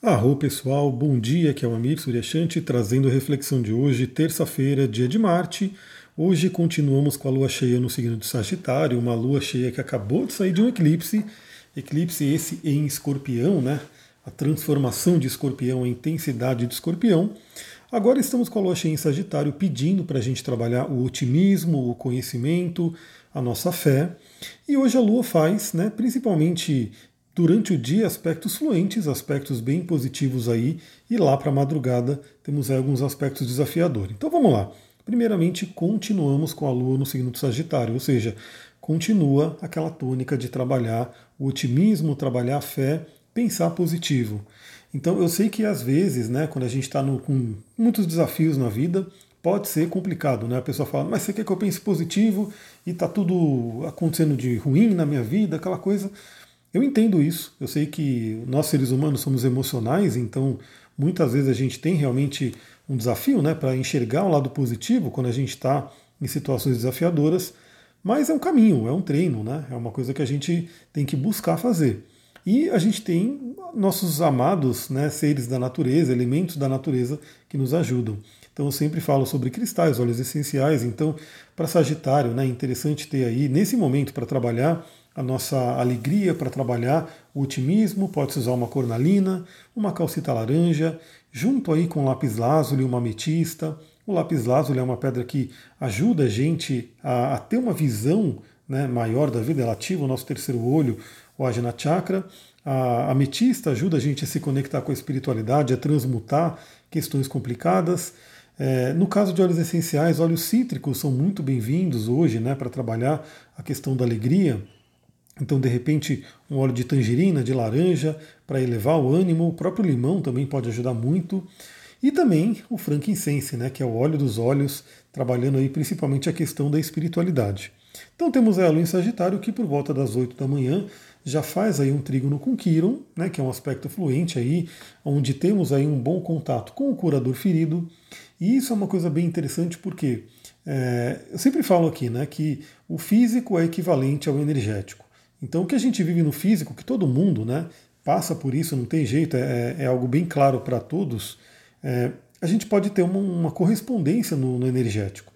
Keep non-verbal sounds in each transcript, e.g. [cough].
Arro pessoal, bom dia, aqui é o Amir Suryashanti trazendo a reflexão de hoje, terça-feira, dia de Marte. Hoje continuamos com a lua cheia no signo de Sagitário, uma lua cheia que acabou de sair de um eclipse, eclipse esse em escorpião, né? A transformação de escorpião, a intensidade de escorpião. Agora estamos com a lua cheia em Sagitário pedindo para a gente trabalhar o otimismo, o conhecimento, a nossa fé. E hoje a lua faz, né, principalmente durante o dia aspectos fluentes, aspectos bem positivos aí, e lá para a madrugada temos alguns aspectos desafiadores. Então vamos lá. Primeiramente, continuamos com a Lua no signo do Sagitário, ou seja, continua aquela tônica de trabalhar o otimismo, trabalhar a fé, pensar positivo. Então eu sei que às vezes, né, quando a gente está com muitos desafios na vida, pode ser complicado, né? A pessoa fala, mas você quer que eu pense positivo e está tudo acontecendo de ruim na minha vida, aquela coisa. Eu entendo isso, eu sei que nós seres humanos somos emocionais, então muitas vezes a gente tem realmente um desafio né, para enxergar o lado positivo quando a gente está em situações desafiadoras, mas é um caminho, é um treino, né, é uma coisa que a gente tem que buscar fazer. E a gente tem nossos amados né, seres da natureza, elementos da natureza que nos ajudam. Então eu sempre falo sobre cristais, óleos essenciais. Então, para Sagitário, né, é interessante ter aí, nesse momento, para trabalhar a nossa alegria para trabalhar, o otimismo, pode-se usar uma cornalina, uma calcita laranja, junto aí com lápis lazuli, uma ametista. O lápis lazuli é uma pedra que ajuda a gente a, a ter uma visão né, maior da vida, ela ativa o nosso terceiro olho, o Ajna Chakra. A ametista ajuda a gente a se conectar com a espiritualidade, a transmutar questões complicadas. É, no caso de óleos essenciais, óleos cítricos são muito bem-vindos hoje né, para trabalhar a questão da alegria. Então, de repente, um óleo de tangerina, de laranja, para elevar o ânimo. O próprio limão também pode ajudar muito. E também o frankincense, né, que é o óleo dos olhos, trabalhando aí principalmente a questão da espiritualidade. Então temos a lua em Sagitário que por volta das 8 da manhã já faz aí um trígono com Quiron, né, que é um aspecto fluente aí, onde temos aí um bom contato com o curador ferido. E isso é uma coisa bem interessante porque é, eu sempre falo aqui né, que o físico é equivalente ao energético. Então, o que a gente vive no físico, que todo mundo né, passa por isso, não tem jeito, é, é algo bem claro para todos, é, a gente pode ter uma, uma correspondência no, no, energético.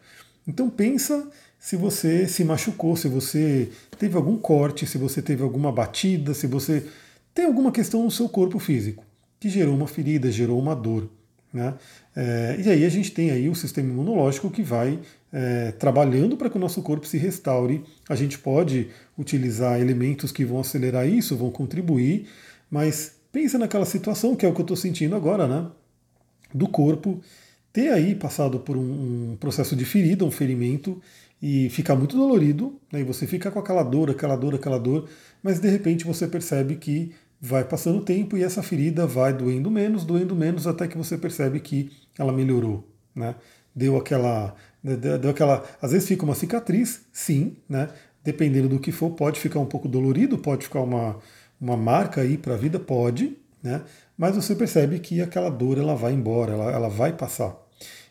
Então, pensa se você se machucou, se você teve algum corte, se você teve alguma batida, se você tem alguma questão no seu corpo físico que gerou uma ferida, gerou uma dor. Né? É, e aí a gente tem aí o sistema imunológico que vai é, trabalhando para que o nosso corpo se restaure. A gente pode utilizar elementos que vão acelerar isso, vão contribuir, mas pensa naquela situação que é o que eu estou sentindo agora, né? Do corpo ter aí passado por um, um, processo de ferida, um ferimento, e ficar muito dolorido, né? e você fica com aquela dor, aquela dor, aquela dor, mas de repente você percebe que vai passando o tempo e essa ferida vai doendo menos, doendo menos, até que você percebe que ela melhorou. Né? Deu aquela né, deu aquela, às vezes fica uma cicatriz, sim, né? Dependendo do que for, pode ficar um pouco dolorido, pode ficar uma, uma marca aí para a vida, pode, né? Mas você percebe que aquela dor ela vai embora, ela, ela vai passar.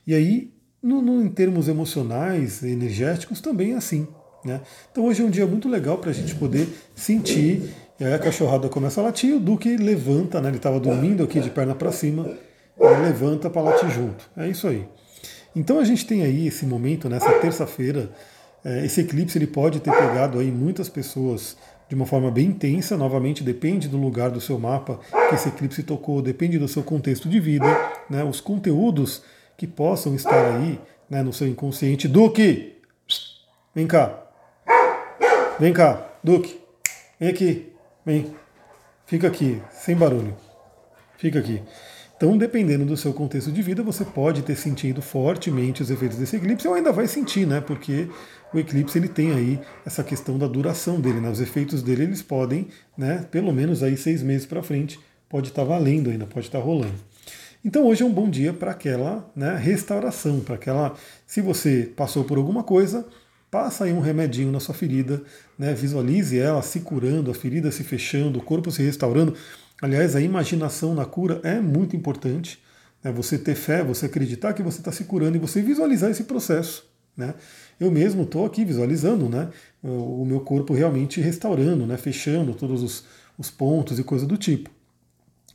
E aí, no, no, em termos emocionais, energéticos, também é assim. Né? Então hoje é um dia muito legal para a gente poder sentir. E aí a cachorrada começa a latir, o Duque levanta, né? ele estava dormindo aqui de perna para cima, ele levanta para latir junto. É isso aí. Então a gente tem aí esse momento, nessa terça-feira, é, esse eclipse ele pode ter pegado aí muitas pessoas de uma forma bem intensa, novamente depende do lugar do seu mapa que esse eclipse tocou, depende do seu contexto de vida, né, os conteúdos que possam estar aí né, no seu inconsciente. Duque, vem cá, vem cá, Duque, vem aqui, vem, fica aqui, sem barulho, fica aqui. Então, dependendo do seu contexto de vida, você pode ter sentido fortemente os efeitos desse eclipse, ou ainda vai sentir, né? Porque o eclipse ele tem aí essa questão da duração dele, né? Os efeitos dele eles podem, né? Pelo menos aí seis meses para frente, pode estar tá valendo ainda, pode estar tá rolando. Então hoje é um bom dia para aquela né, restauração, para aquela. Se você passou por alguma coisa, passa aí um remedinho na sua ferida, né, visualize ela se curando, a ferida se fechando, o corpo se restaurando. Aliás, a imaginação na cura é muito importante. Né? Você ter fé, você acreditar que você está se curando e você visualizar esse processo. Né? Eu mesmo estou aqui visualizando né, o meu corpo realmente restaurando, né, fechando todos os, os pontos e coisa do tipo.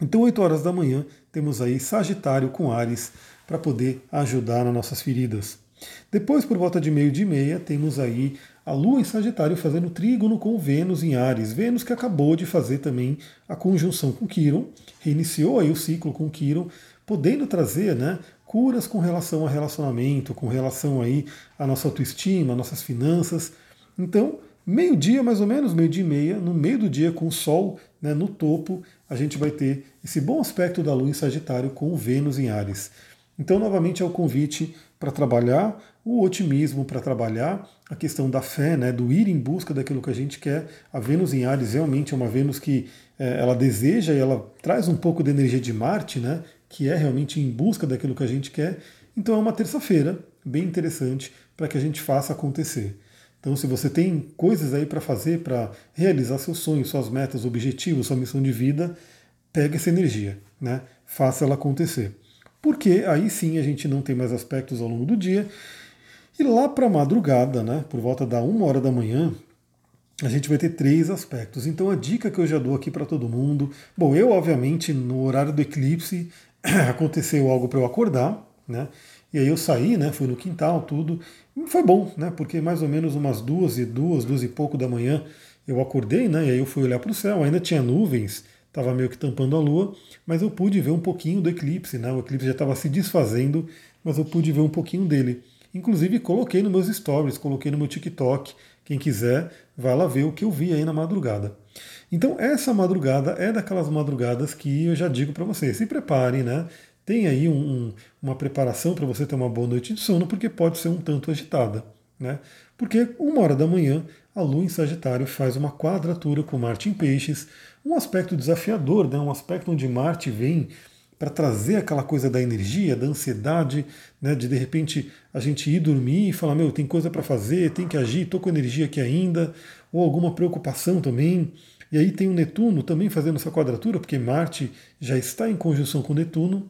Então, 8 horas da manhã, temos aí Sagitário com Ares para poder ajudar nas nossas feridas. Depois, por volta de meio de meia, temos aí a Lua em Sagitário fazendo trígono com Vênus em Ares. Vênus que acabou de fazer também a conjunção com Quiron, reiniciou aí o ciclo com Quiron, podendo trazer né, curas com relação a relacionamento, com relação aí à nossa autoestima, nossas finanças. Então, meio-dia mais ou menos, meio-dia e meia, no meio do dia com o Sol né, no topo, a gente vai ter esse bom aspecto da Lua em Sagitário com Vênus em Ares. Então, novamente, é o convite para trabalhar o otimismo, para trabalhar a questão da fé, né, do ir em busca daquilo que a gente quer. A Vênus em Ares realmente é uma Vênus que é, ela deseja e ela traz um pouco da energia de Marte, né, que é realmente em busca daquilo que a gente quer. Então, é uma terça-feira bem interessante para que a gente faça acontecer. Então, se você tem coisas aí para fazer, para realizar seus sonhos, suas metas, objetivos, sua missão de vida, pega essa energia, né? faça ela acontecer porque aí sim a gente não tem mais aspectos ao longo do dia. E lá para a madrugada, né, por volta da uma hora da manhã, a gente vai ter três aspectos. Então a dica que eu já dou aqui para todo mundo, bom, eu obviamente no horário do eclipse [clears throat] aconteceu algo para eu acordar, né? E aí eu saí, né? Fui no quintal, tudo. E foi bom, né? Porque mais ou menos umas duas e duas, duas e pouco da manhã eu acordei, né? E aí eu fui olhar para o céu, ainda tinha nuvens estava meio que tampando a Lua, mas eu pude ver um pouquinho do eclipse, né? O eclipse já estava se desfazendo, mas eu pude ver um pouquinho dele. Inclusive coloquei nos meus stories, coloquei no meu TikTok. Quem quiser, vai lá ver o que eu vi aí na madrugada. Então essa madrugada é daquelas madrugadas que eu já digo para vocês, se preparem, né? Tem aí um, um, uma preparação para você ter uma boa noite de sono, porque pode ser um tanto agitada. Né? Porque uma hora da manhã a Lua em Sagitário faz uma quadratura com Marte em Peixes, um aspecto desafiador, né? um aspecto onde Marte vem para trazer aquela coisa da energia, da ansiedade, né? de de repente a gente ir dormir e falar, meu, tem coisa para fazer, tem que agir, estou com energia aqui ainda, ou alguma preocupação também. E aí tem o Netuno também fazendo essa quadratura, porque Marte já está em conjunção com Netuno,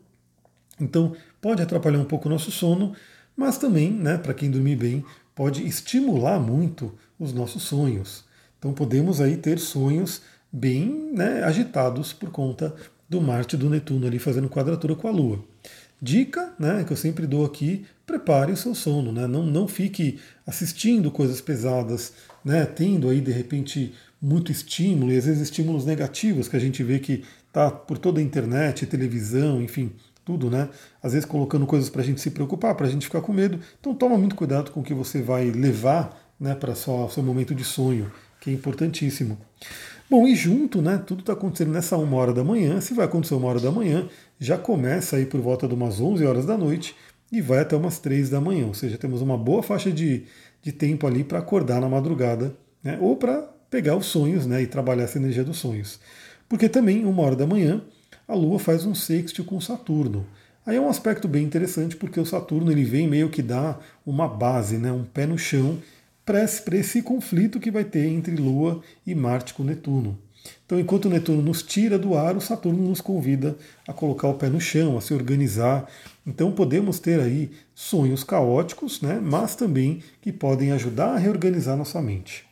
então pode atrapalhar um pouco o nosso sono, mas também, né, para quem dormir bem, pode estimular muito os nossos sonhos. Então podemos aí ter sonhos bem né, agitados por conta do Marte e do Netuno ali fazendo quadratura com a Lua. Dica né, que eu sempre dou aqui, prepare o seu sono, né? não, não fique assistindo coisas pesadas, né, tendo aí de repente muito estímulo, e às vezes estímulos negativos que a gente vê que está por toda a internet, televisão, enfim, tudo, né? Às vezes colocando coisas para a gente se preocupar, para a gente ficar com medo. Então toma muito cuidado com o que você vai levar né, para o seu momento de sonho, que é importantíssimo. Bom, e junto, né, tudo está acontecendo nessa uma hora da manhã. Se vai acontecer uma hora da manhã, já começa aí por volta de umas 11 horas da noite e vai até umas 3 da manhã. Ou seja, temos uma boa faixa de, de tempo ali para acordar na madrugada, né, ou para pegar os sonhos né, e trabalhar essa energia dos sonhos. Porque também, uma hora da manhã, a Lua faz um sexto com Saturno. Aí é um aspecto bem interessante porque o Saturno ele vem meio que dar uma base, né, um pé no chão para esse conflito que vai ter entre Lua e Marte com Netuno. Então, enquanto Netuno nos tira do ar, o Saturno nos convida a colocar o pé no chão, a se organizar. Então, podemos ter aí sonhos caóticos, né, mas também que podem ajudar a reorganizar nossa mente,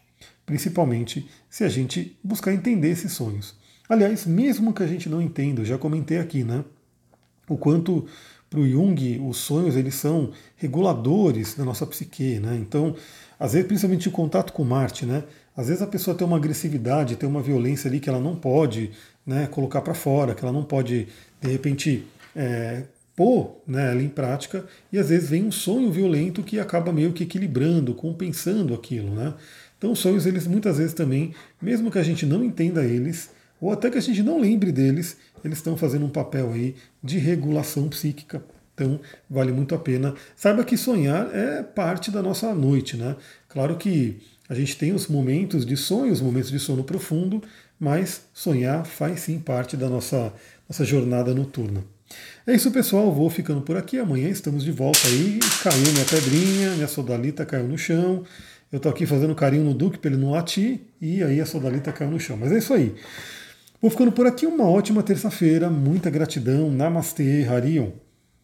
principalmente se a gente buscar entender esses sonhos. Aliás, mesmo que a gente não entenda, eu já comentei aqui, né? O quanto para o Jung os sonhos eles são reguladores da nossa psique, né? Então, às vezes, principalmente em contato com Marte, né? Às vezes a pessoa tem uma agressividade, tem uma violência ali que ela não pode né, colocar para fora, que ela não pode, de repente, é, pôr né, ali em prática, e às vezes vem um sonho violento que acaba meio que equilibrando, compensando aquilo. Né? Então os sonhos, eles muitas vezes também, mesmo que a gente não entenda eles, ou até que a gente não lembre deles, eles estão fazendo um papel aí de regulação psíquica. Então, vale muito a pena. Saiba que sonhar é parte da nossa noite, né? Claro que a gente tem os momentos de sonho, os momentos de sono profundo, mas sonhar faz sim parte da nossa, nossa jornada noturna. É isso, pessoal. Vou ficando por aqui. Amanhã estamos de volta aí. Caiu minha pedrinha, minha sodalita caiu no chão. Eu estou aqui fazendo carinho no Duque para ele não latir, e aí a sodalita caiu no chão. Mas é isso aí. Vou ficando por aqui, uma ótima terça-feira, muita gratidão, Namastê, Harion.